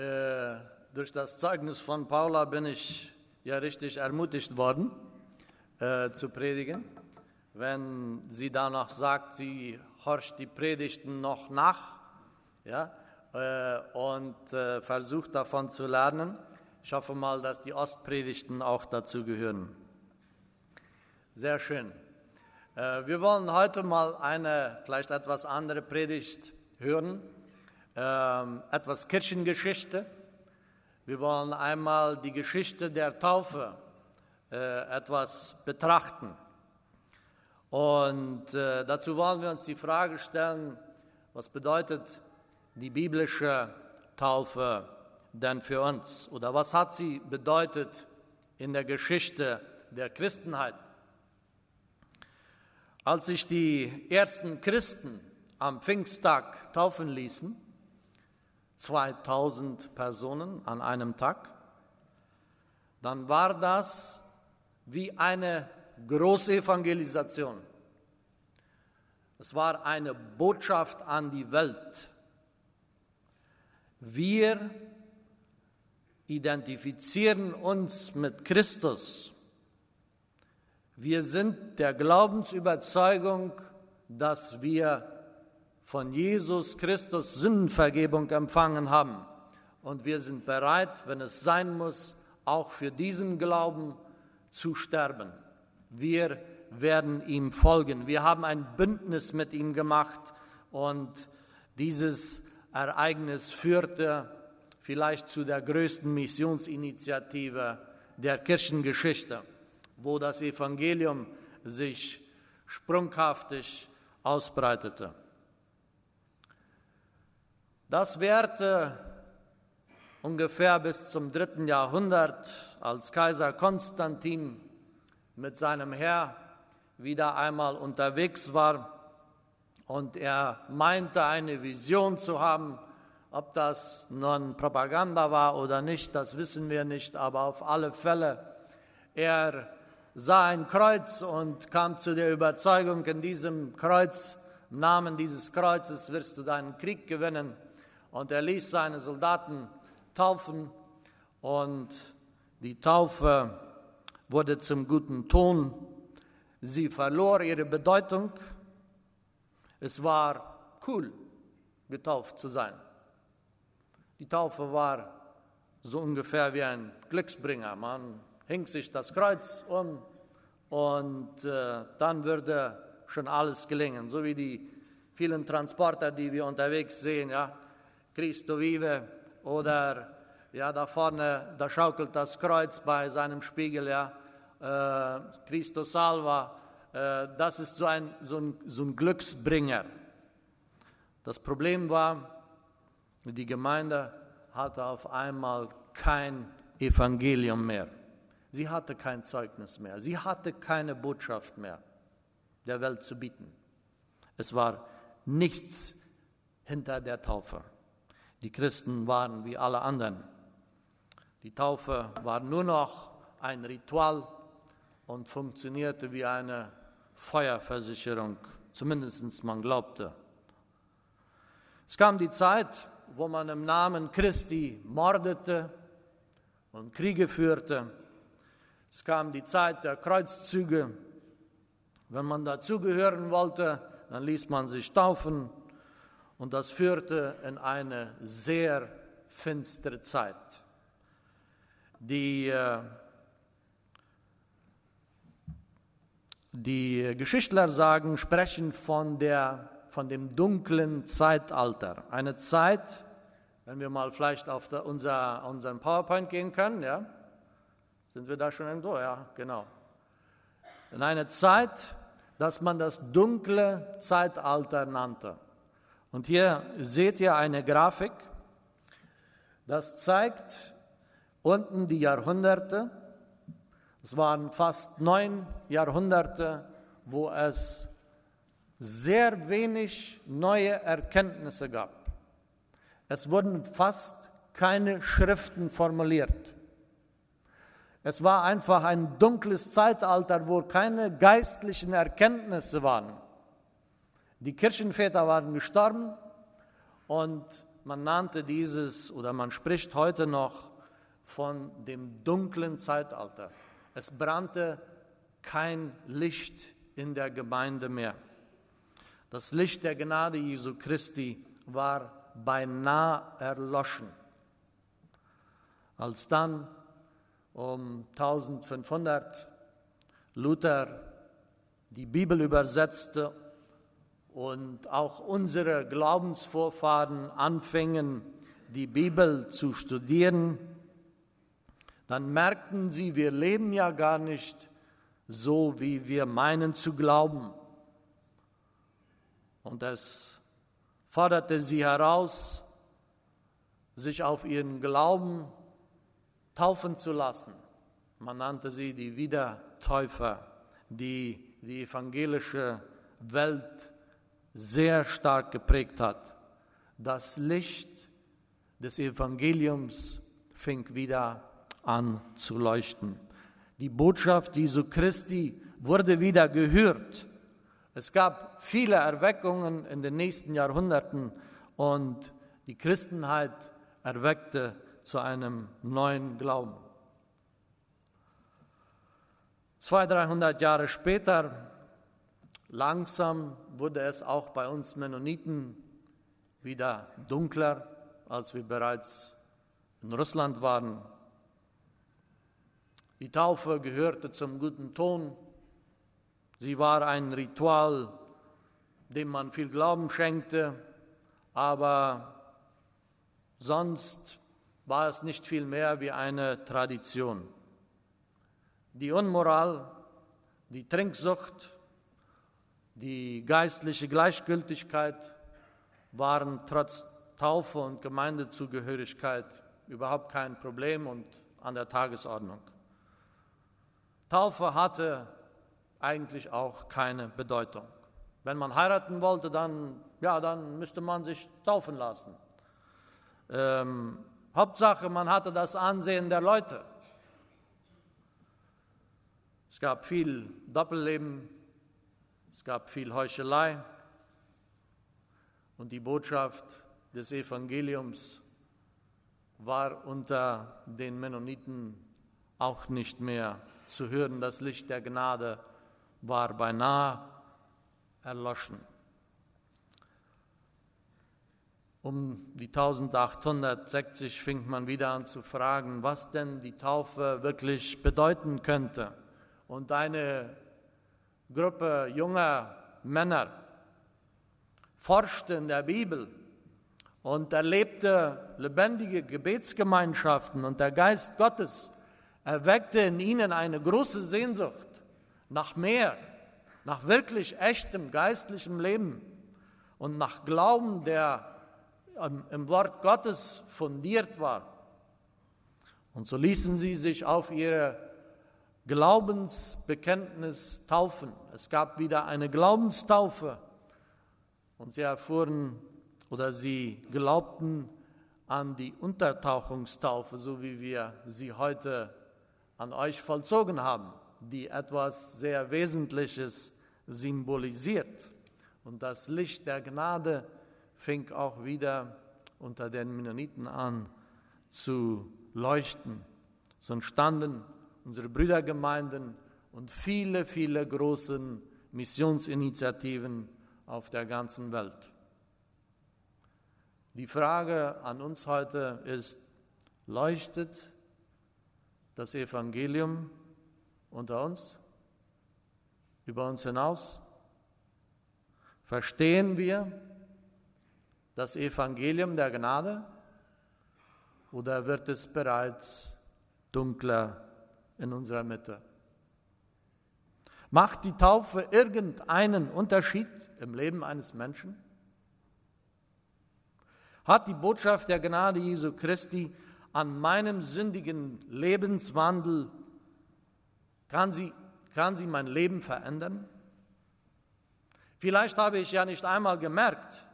Äh, durch das Zeugnis von Paula bin ich ja richtig ermutigt worden äh, zu predigen. Wenn sie danach sagt, sie horcht die Predigten noch nach ja, äh, und äh, versucht davon zu lernen. Ich hoffe mal, dass die Ostpredigten auch dazu gehören. Sehr schön. Äh, wir wollen heute mal eine vielleicht etwas andere Predigt hören, ähm, etwas Kirchengeschichte. Wir wollen einmal die Geschichte der Taufe äh, etwas betrachten. Und äh, dazu wollen wir uns die Frage stellen, was bedeutet die biblische Taufe denn für uns? Oder was hat sie bedeutet in der Geschichte der Christenheit? Als sich die ersten Christen am Pfingsttag taufen ließen, 2000 Personen an einem Tag, dann war das wie eine große Evangelisation. Es war eine Botschaft an die Welt. Wir identifizieren uns mit Christus wir sind der Glaubensüberzeugung, dass wir von Jesus Christus Sündenvergebung empfangen haben. Und wir sind bereit, wenn es sein muss, auch für diesen Glauben zu sterben. Wir werden ihm folgen. Wir haben ein Bündnis mit ihm gemacht und dieses Ereignis führte vielleicht zu der größten Missionsinitiative der Kirchengeschichte wo das Evangelium sich sprunghaftig ausbreitete. Das währte ungefähr bis zum dritten Jahrhundert, als Kaiser Konstantin mit seinem Heer wieder einmal unterwegs war und er meinte eine Vision zu haben, ob das nun Propaganda war oder nicht, das wissen wir nicht, aber auf alle Fälle, er sah ein Kreuz und kam zu der Überzeugung, in diesem Kreuz, im Namen dieses Kreuzes wirst du deinen Krieg gewinnen. Und er ließ seine Soldaten taufen und die Taufe wurde zum guten Ton. Sie verlor ihre Bedeutung. Es war cool, getauft zu sein. Die Taufe war so ungefähr wie ein Glücksbringer. Man hing sich das Kreuz um und äh, dann würde schon alles gelingen. So wie die vielen Transporter, die wir unterwegs sehen, ja, Cristo vive oder ja, da vorne, da schaukelt das Kreuz bei seinem Spiegel, ja, äh, Cristo salva, äh, das ist so ein, so, ein, so ein Glücksbringer. Das Problem war, die Gemeinde hatte auf einmal kein Evangelium mehr. Sie hatte kein Zeugnis mehr. Sie hatte keine Botschaft mehr der Welt zu bieten. Es war nichts hinter der Taufe. Die Christen waren wie alle anderen. Die Taufe war nur noch ein Ritual und funktionierte wie eine Feuerversicherung, zumindest man glaubte. Es kam die Zeit, wo man im Namen Christi mordete und Kriege führte es kam die Zeit der Kreuzzüge. Wenn man dazugehören wollte, dann ließ man sich taufen und das führte in eine sehr finstere Zeit. Die, äh, die Geschichtler sagen, sprechen von, der, von dem dunklen Zeitalter. Eine Zeit, wenn wir mal vielleicht auf der, unser, unseren PowerPoint gehen können, ja, sind wir da schon irgendwo? Ja, genau. In einer Zeit, dass man das dunkle Zeitalter nannte. Und hier seht ihr eine Grafik, das zeigt unten die Jahrhunderte. Es waren fast neun Jahrhunderte, wo es sehr wenig neue Erkenntnisse gab. Es wurden fast keine Schriften formuliert. Es war einfach ein dunkles Zeitalter, wo keine geistlichen Erkenntnisse waren. Die Kirchenväter waren gestorben und man nannte dieses oder man spricht heute noch von dem dunklen Zeitalter. Es brannte kein Licht in der Gemeinde mehr. Das Licht der Gnade Jesu Christi war beinahe erloschen. Als dann um 1500 Luther die Bibel übersetzte und auch unsere Glaubensvorfahren anfingen, die Bibel zu studieren, dann merkten sie, wir leben ja gar nicht so, wie wir meinen zu glauben. Und es forderte sie heraus, sich auf ihren Glauben taufen zu lassen. Man nannte sie die Wiedertäufer, die die evangelische Welt sehr stark geprägt hat. Das Licht des Evangeliums fing wieder an zu leuchten. Die Botschaft Jesu Christi wurde wieder gehört. Es gab viele Erweckungen in den nächsten Jahrhunderten und die Christenheit erweckte zu einem neuen Glauben. Zwei, dreihundert Jahre später, langsam wurde es auch bei uns Mennoniten wieder dunkler, als wir bereits in Russland waren. Die Taufe gehörte zum guten Ton. Sie war ein Ritual, dem man viel Glauben schenkte, aber sonst war es nicht viel mehr wie eine Tradition. Die Unmoral, die Trinksucht, die geistliche Gleichgültigkeit waren trotz Taufe und Gemeindezugehörigkeit überhaupt kein Problem und an der Tagesordnung. Taufe hatte eigentlich auch keine Bedeutung. Wenn man heiraten wollte, dann, ja, dann müsste man sich taufen lassen. Ähm, Hauptsache, man hatte das Ansehen der Leute. Es gab viel Doppelleben, es gab viel Heuchelei und die Botschaft des Evangeliums war unter den Mennoniten auch nicht mehr zu hören, das Licht der Gnade war beinahe erloschen. Um die 1860 fing man wieder an zu fragen, was denn die Taufe wirklich bedeuten könnte. Und eine Gruppe junger Männer forschte in der Bibel und erlebte lebendige Gebetsgemeinschaften und der Geist Gottes erweckte in ihnen eine große Sehnsucht nach mehr, nach wirklich echtem geistlichem Leben und nach Glauben, der im Wort Gottes fundiert war. Und so ließen sie sich auf ihre Glaubensbekenntnis taufen. Es gab wieder eine Glaubenstaufe und sie erfuhren oder sie glaubten an die Untertauchungstaufe, so wie wir sie heute an euch vollzogen haben, die etwas sehr Wesentliches symbolisiert. Und das Licht der Gnade fing auch wieder unter den Mennoniten an zu leuchten. So entstanden unsere Brüdergemeinden und viele, viele große Missionsinitiativen auf der ganzen Welt. Die Frage an uns heute ist, leuchtet das Evangelium unter uns, über uns hinaus? Verstehen wir das Evangelium der Gnade oder wird es bereits dunkler in unserer Mitte? Macht die Taufe irgendeinen Unterschied im Leben eines Menschen? Hat die Botschaft der Gnade Jesu Christi an meinem sündigen Lebenswandel, kann sie, kann sie mein Leben verändern? Vielleicht habe ich ja nicht einmal gemerkt,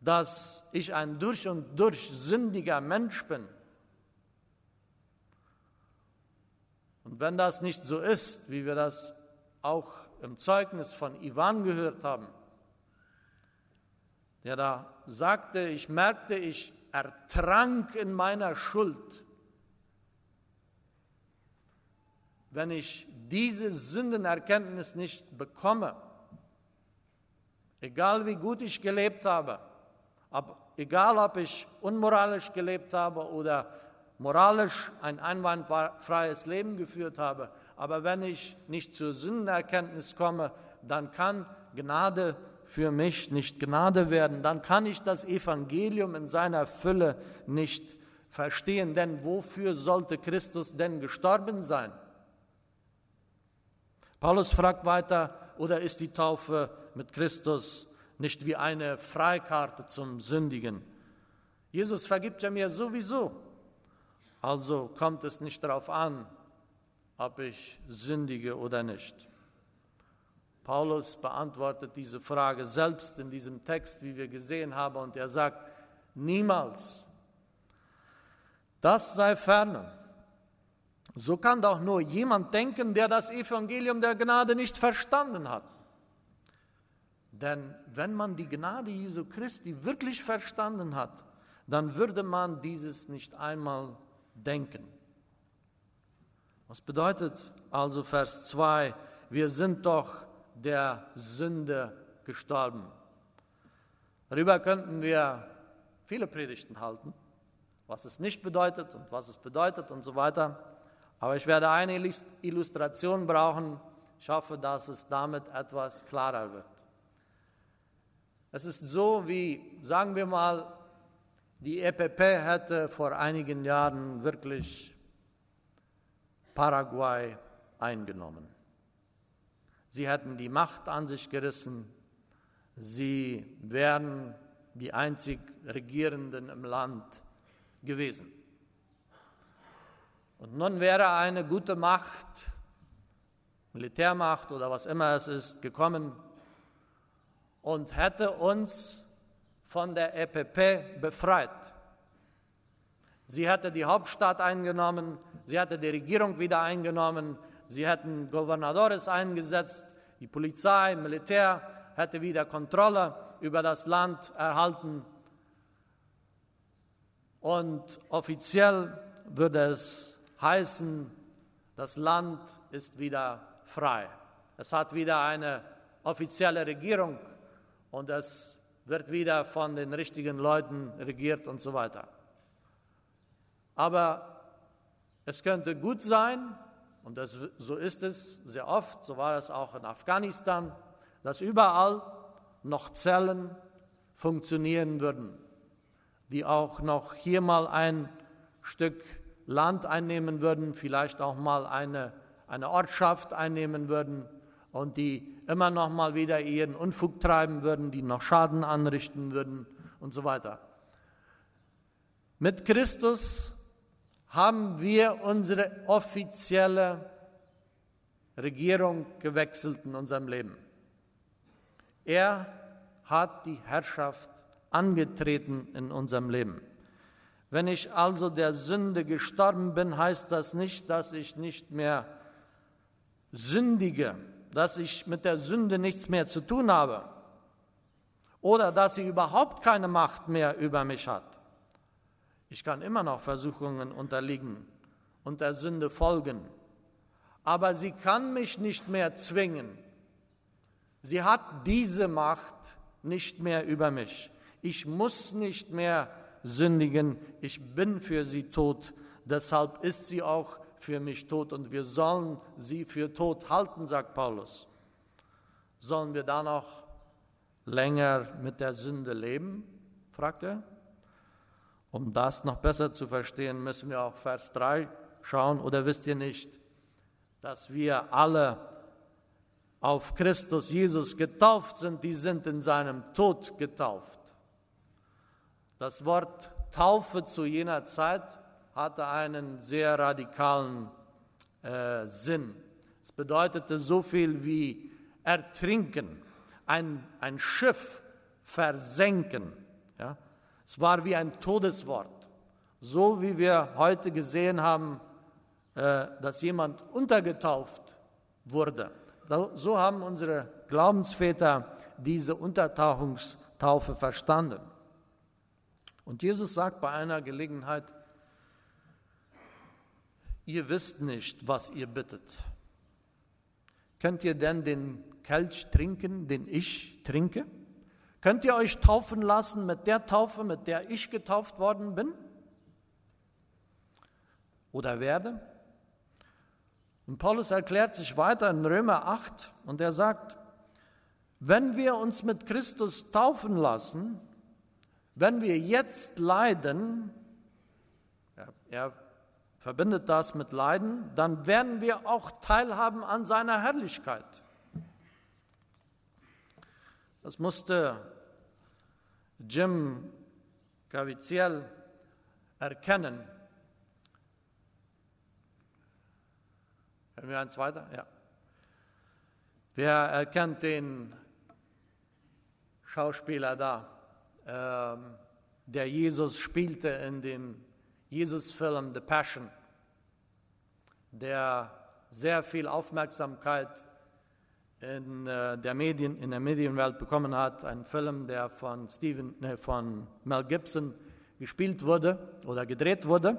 dass ich ein durch und durch sündiger Mensch bin. Und wenn das nicht so ist, wie wir das auch im Zeugnis von Ivan gehört haben, der da sagte, ich merkte, ich ertrank in meiner Schuld. Wenn ich diese Sündenerkenntnis nicht bekomme, egal wie gut ich gelebt habe, ob, egal ob ich unmoralisch gelebt habe oder moralisch ein einwandfreies Leben geführt habe, aber wenn ich nicht zur Sündenerkenntnis komme, dann kann Gnade für mich nicht Gnade werden, dann kann ich das Evangelium in seiner Fülle nicht verstehen, denn wofür sollte Christus denn gestorben sein? Paulus fragt weiter, oder ist die Taufe mit Christus nicht wie eine Freikarte zum Sündigen? Jesus vergibt ja mir sowieso, also kommt es nicht darauf an, ob ich sündige oder nicht. Paulus beantwortet diese Frage selbst in diesem Text, wie wir gesehen haben, und er sagt, niemals. Das sei ferne. So kann doch nur jemand denken, der das Evangelium der Gnade nicht verstanden hat. Denn wenn man die Gnade Jesu Christi wirklich verstanden hat, dann würde man dieses nicht einmal denken. Was bedeutet also Vers 2? Wir sind doch der Sünde gestorben. Darüber könnten wir viele Predigten halten, was es nicht bedeutet und was es bedeutet und so weiter. Aber ich werde eine Illustration brauchen. Ich hoffe, dass es damit etwas klarer wird. Es ist so, wie, sagen wir mal, die EPP hätte vor einigen Jahren wirklich Paraguay eingenommen. Sie hätten die Macht an sich gerissen. Sie wären die einzig Regierenden im Land gewesen. Und nun wäre eine gute Macht, Militärmacht oder was immer es ist, gekommen und hätte uns von der EPP befreit. Sie hätte die Hauptstadt eingenommen, sie hätte die Regierung wieder eingenommen, Sie hätten Gouvernadores eingesetzt, die Polizei, Militär hätte wieder Kontrolle über das Land erhalten. Und offiziell würde es heißen, das Land ist wieder frei. Es hat wieder eine offizielle Regierung und es wird wieder von den richtigen Leuten regiert und so weiter. Aber es könnte gut sein, und das, so ist es sehr oft, so war es auch in Afghanistan, dass überall noch Zellen funktionieren würden, die auch noch hier mal ein Stück Land einnehmen würden, vielleicht auch mal eine, eine Ortschaft einnehmen würden und die immer noch mal wieder ihren Unfug treiben würden, die noch Schaden anrichten würden und so weiter. Mit Christus haben wir unsere offizielle Regierung gewechselt in unserem Leben. Er hat die Herrschaft angetreten in unserem Leben. Wenn ich also der Sünde gestorben bin, heißt das nicht, dass ich nicht mehr sündige, dass ich mit der Sünde nichts mehr zu tun habe oder dass sie überhaupt keine Macht mehr über mich hat. Ich kann immer noch Versuchungen unterliegen und der Sünde folgen, aber sie kann mich nicht mehr zwingen. Sie hat diese Macht nicht mehr über mich. Ich muss nicht mehr sündigen, ich bin für sie tot, deshalb ist sie auch für mich tot und wir sollen sie für tot halten, sagt Paulus. Sollen wir dann noch länger mit der Sünde leben? fragt er. Um das noch besser zu verstehen, müssen wir auch Vers 3 schauen. Oder wisst ihr nicht, dass wir alle auf Christus Jesus getauft sind, die sind in seinem Tod getauft. Das Wort Taufe zu jener Zeit hatte einen sehr radikalen äh, Sinn. Es bedeutete so viel wie ertrinken, ein, ein Schiff versenken. Ja? Es war wie ein Todeswort. So wie wir heute gesehen haben, äh, dass jemand untergetauft wurde. So haben unsere Glaubensväter diese Untertauchungstaufe Taufe verstanden. Und Jesus sagt bei einer Gelegenheit, ihr wisst nicht, was ihr bittet. Könnt ihr denn den Kelch trinken, den ich trinke? Könnt ihr euch taufen lassen mit der Taufe, mit der ich getauft worden bin? Oder werde? Und Paulus erklärt sich weiter in Römer 8 und er sagt, wenn wir uns mit Christus taufen lassen, wenn wir jetzt leiden, er verbindet das mit Leiden, dann werden wir auch teilhaben an seiner Herrlichkeit. Das musste Jim Caviezel erkennen. Hören wir eins weiter? Ja. Wer erkennt den Schauspieler da, ähm, der Jesus spielte in dem Jesus-Film The Passion, der sehr viel Aufmerksamkeit in äh, der, Medien, in der Medienwelt bekommen hat. Ein Film, der von, Steven, ne, von Mel Gibson gespielt wurde oder gedreht wurde.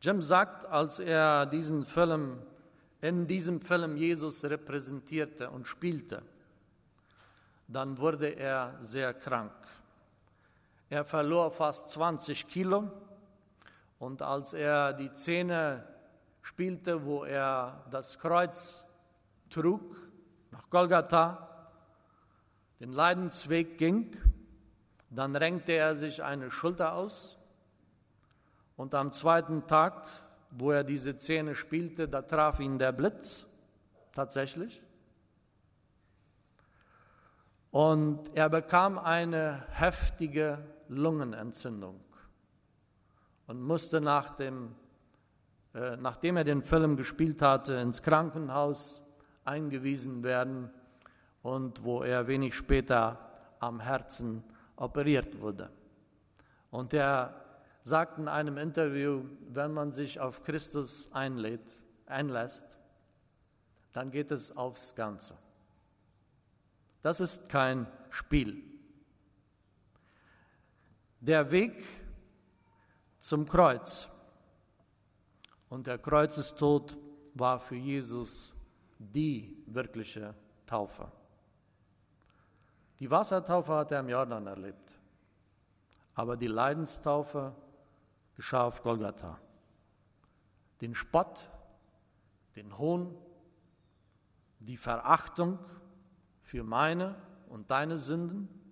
Jim sagt, als er diesen Film, in diesem Film Jesus repräsentierte und spielte, dann wurde er sehr krank. Er verlor fast 20 Kilo und als er die Szene spielte, wo er das Kreuz trug nach Golgatha, den Leidensweg ging, dann renkte er sich eine Schulter aus und am zweiten Tag, wo er diese Szene spielte, da traf ihn der Blitz tatsächlich. Und er bekam eine heftige Lungenentzündung und musste nach dem, äh, nachdem er den Film gespielt hatte, ins Krankenhaus eingewiesen werden und wo er wenig später am Herzen operiert wurde. Und er sagt in einem Interview, wenn man sich auf Christus einlädt, einlässt, dann geht es aufs Ganze. Das ist kein Spiel. Der Weg zum Kreuz und der Kreuzestod war für Jesus die wirkliche Taufe. Die Wassertaufe hat er im Jordan erlebt, aber die Leidenstaufe geschah auf Golgatha. Den Spott, den Hohn, die Verachtung, für meine und deine Sünden,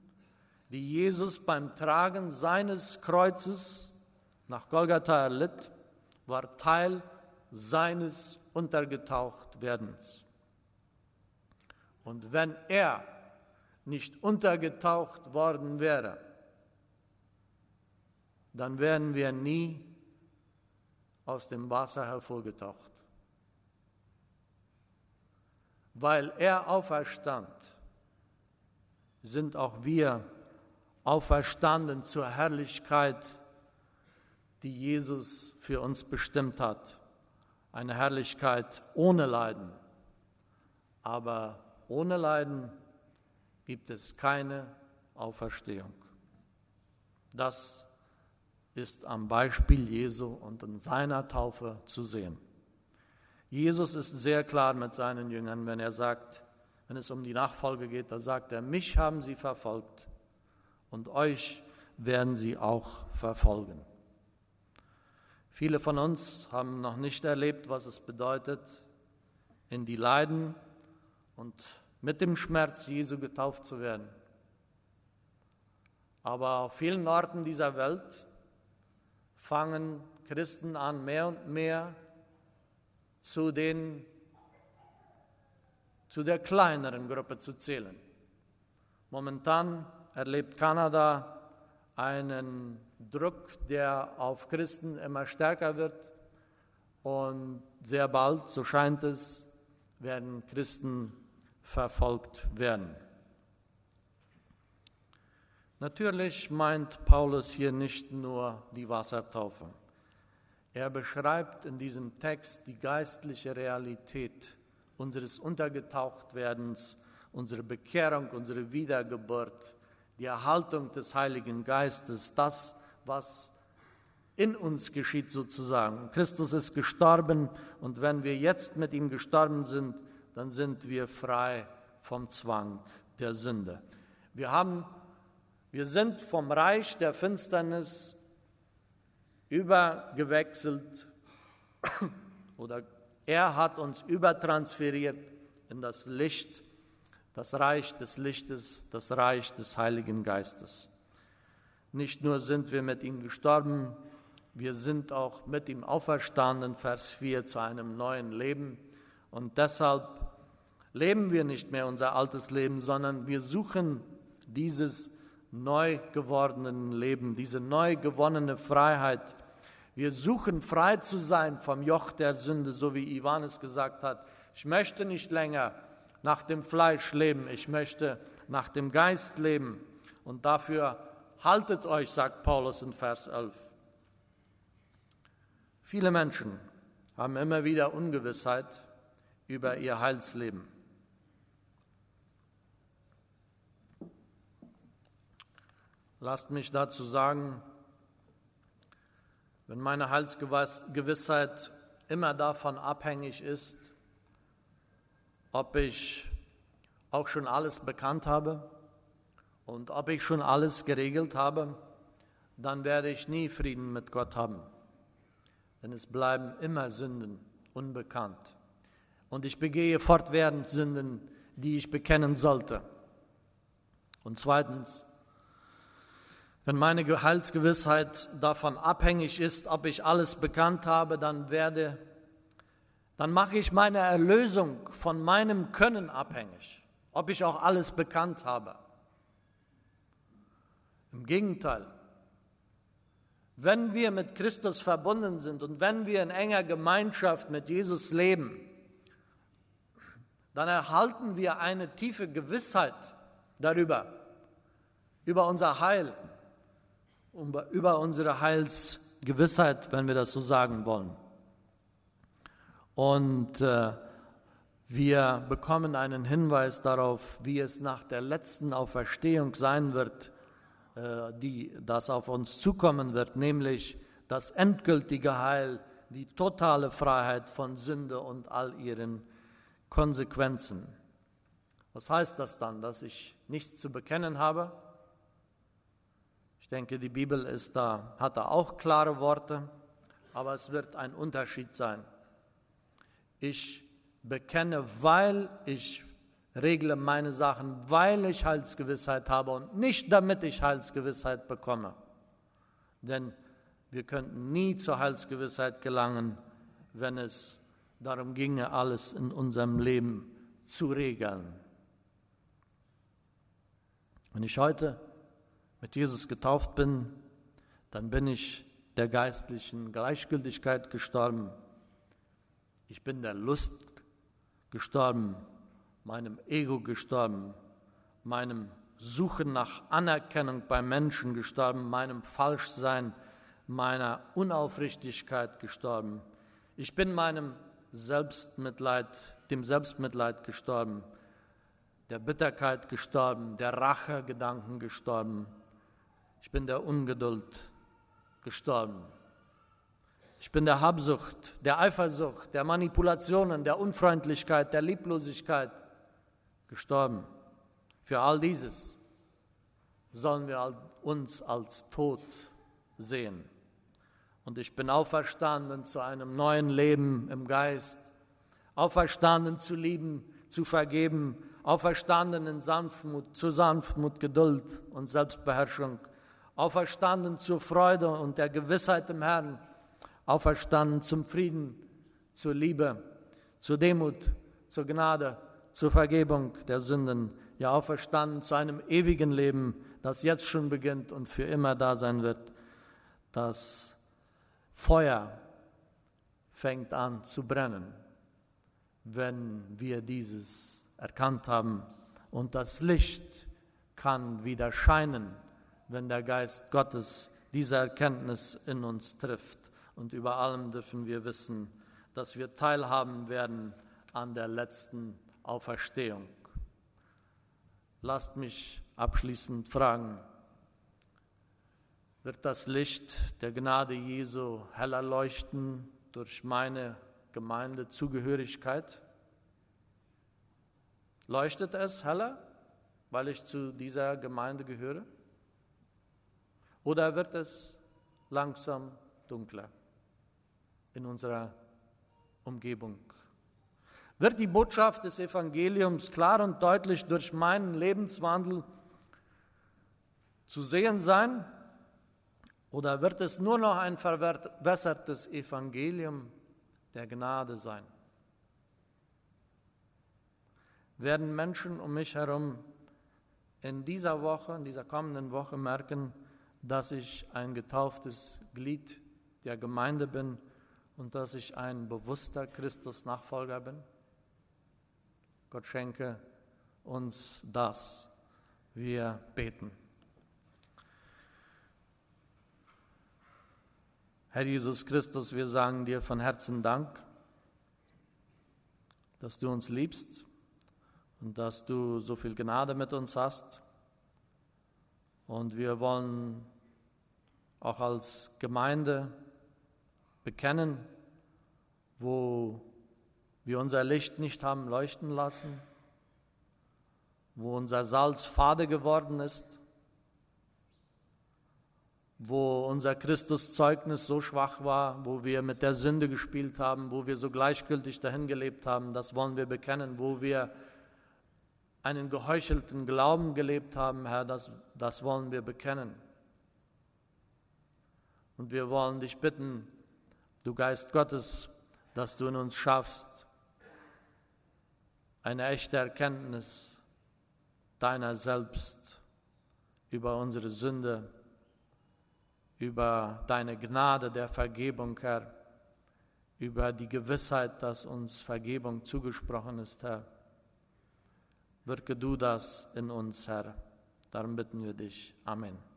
die Jesus beim Tragen seines Kreuzes nach Golgatha erlitt, war Teil seines Untergetauchtwerdens. Und wenn er nicht untergetaucht worden wäre, dann wären wir nie aus dem Wasser hervorgetaucht weil er auferstand, sind auch wir auferstanden zur Herrlichkeit, die Jesus für uns bestimmt hat. Eine Herrlichkeit ohne Leiden. Aber ohne Leiden gibt es keine Auferstehung. Das ist am Beispiel Jesu und in seiner Taufe zu sehen. Jesus ist sehr klar mit seinen Jüngern, wenn er sagt, wenn es um die Nachfolge geht, da sagt er, mich haben sie verfolgt und euch werden sie auch verfolgen. Viele von uns haben noch nicht erlebt, was es bedeutet, in die Leiden und mit dem Schmerz Jesu getauft zu werden. Aber auf vielen Orten dieser Welt fangen Christen an, mehr und mehr zu, den, zu der kleineren Gruppe zu zählen. Momentan erlebt Kanada einen Druck, der auf Christen immer stärker wird und sehr bald, so scheint es, werden Christen verfolgt werden. Natürlich meint Paulus hier nicht nur die Wassertaufe. Er beschreibt in diesem Text die geistliche Realität unseres Untergetauchtwerdens unsere Bekehrung, unsere Wiedergeburt, die Erhaltung des Heiligen Geistes, das, was in uns geschieht sozusagen. Christus ist gestorben und wenn wir jetzt mit ihm gestorben sind, dann sind wir frei vom Zwang der Sünde. Wir haben wir sind vom Reich der Finsternis übergewechselt oder er hat uns übertransferiert in das Licht, das Reich des Lichtes, das Reich des Heiligen Geistes. Nicht nur sind wir mit ihm gestorben, wir sind auch mit ihm auferstanden, Vers 4, zu einem neuen Leben. Und deshalb leben wir nicht mehr unser altes Leben, sondern wir suchen dieses neu gewordenen Leben, diese neu gewonnene Freiheit. Wir suchen frei zu sein vom Joch der Sünde, so wie Ivan es gesagt hat. Ich möchte nicht länger nach dem Fleisch leben, ich möchte nach dem Geist leben. Und dafür haltet euch, sagt Paulus in Vers 11. Viele Menschen haben immer wieder Ungewissheit über ihr Heilsleben. Lasst mich dazu sagen, wenn meine Heilsgewissheit immer davon abhängig ist, ob ich auch schon alles bekannt habe und ob ich schon alles geregelt habe, dann werde ich nie Frieden mit Gott haben denn es bleiben immer Sünden unbekannt. Und ich begehe fortwährend Sünden, die ich bekennen sollte. Und zweitens, wenn meine Gehaltsgewissheit davon abhängig ist, ob ich alles bekannt habe, dann werde, dann mache ich meine Erlösung von meinem Können abhängig, ob ich auch alles bekannt habe. Im Gegenteil, wenn wir mit Christus verbunden sind und wenn wir in enger Gemeinschaft mit Jesus leben, dann erhalten wir eine tiefe Gewissheit darüber, über unser Heil, über unsere Heilsgewissheit, wenn wir das so sagen wollen. Und äh, wir bekommen einen Hinweis darauf, wie es nach der letzten Auferstehung sein wird, äh, die das auf uns zukommen wird, nämlich das endgültige Heil, die totale Freiheit von Sünde und all ihren Konsequenzen. Was heißt das dann, dass ich nichts zu bekennen habe? Ich denke, die Bibel ist da, hat da auch klare Worte, aber es wird ein Unterschied sein. Ich bekenne, weil ich regle meine Sachen, weil ich Heilsgewissheit habe und nicht damit ich Heilsgewissheit bekomme. Denn wir könnten nie zur Heilsgewissheit gelangen, wenn es darum ginge, alles in unserem Leben zu regeln. Wenn ich heute mit Jesus getauft bin, dann bin ich der geistlichen Gleichgültigkeit gestorben. Ich bin der Lust gestorben meinem Ego gestorben, meinem Suchen nach Anerkennung bei Menschen gestorben, meinem Falschsein, meiner Unaufrichtigkeit gestorben. Ich bin meinem Selbstmitleid, dem Selbstmitleid gestorben, der Bitterkeit gestorben, der Rachegedanken gestorben. Ich bin der Ungeduld gestorben. Ich bin der Habsucht, der Eifersucht, der Manipulationen, der Unfreundlichkeit, der Lieblosigkeit, gestorben. Für all dieses sollen wir uns als tot sehen. Und ich bin auferstanden zu einem neuen Leben im Geist, auferstanden zu lieben, zu vergeben, auferstanden in Sanftmut, zu Sanftmut, Geduld und Selbstbeherrschung, auferstanden zur Freude und der Gewissheit im Herrn, auferstanden zum Frieden, zur Liebe, zur Demut, zur Gnade zur Vergebung der Sünden, ja auferstanden zu einem ewigen Leben, das jetzt schon beginnt und für immer da sein wird. Das Feuer fängt an zu brennen, wenn wir dieses erkannt haben. Und das Licht kann wieder scheinen, wenn der Geist Gottes diese Erkenntnis in uns trifft. Und über allem dürfen wir wissen, dass wir teilhaben werden an der letzten Auferstehung. lasst mich abschließend fragen, wird das Licht der Gnade Jesu heller leuchten durch meine Gemeindezugehörigkeit? Leuchtet es heller, weil ich zu dieser Gemeinde gehöre? Oder wird es langsam dunkler in unserer Umgebung? Wird die Botschaft des Evangeliums klar und deutlich durch meinen Lebenswandel zu sehen sein? Oder wird es nur noch ein verwässertes Evangelium der Gnade sein? Werden Menschen um mich herum in dieser Woche, in dieser kommenden Woche merken, dass ich ein getauftes Glied der Gemeinde bin und dass ich ein bewusster Christus-Nachfolger bin? Gott schenke uns das. Wir beten. Herr Jesus Christus, wir sagen dir von Herzen Dank, dass du uns liebst und dass du so viel Gnade mit uns hast. Und wir wollen auch als Gemeinde bekennen, wo wir unser Licht nicht haben leuchten lassen, wo unser Salz fade geworden ist, wo unser Christuszeugnis so schwach war, wo wir mit der Sünde gespielt haben, wo wir so gleichgültig dahin gelebt haben, das wollen wir bekennen, wo wir einen geheuchelten Glauben gelebt haben, Herr, das, das wollen wir bekennen. Und wir wollen dich bitten, du Geist Gottes, dass du in uns schaffst, eine echte Erkenntnis deiner selbst über unsere Sünde über deine Gnade der Vergebung, Herr, über die Gewissheit, dass uns Vergebung zugesprochen ist, Herr. Wirke du das in uns, Herr. Darum bitten wir dich. Amen.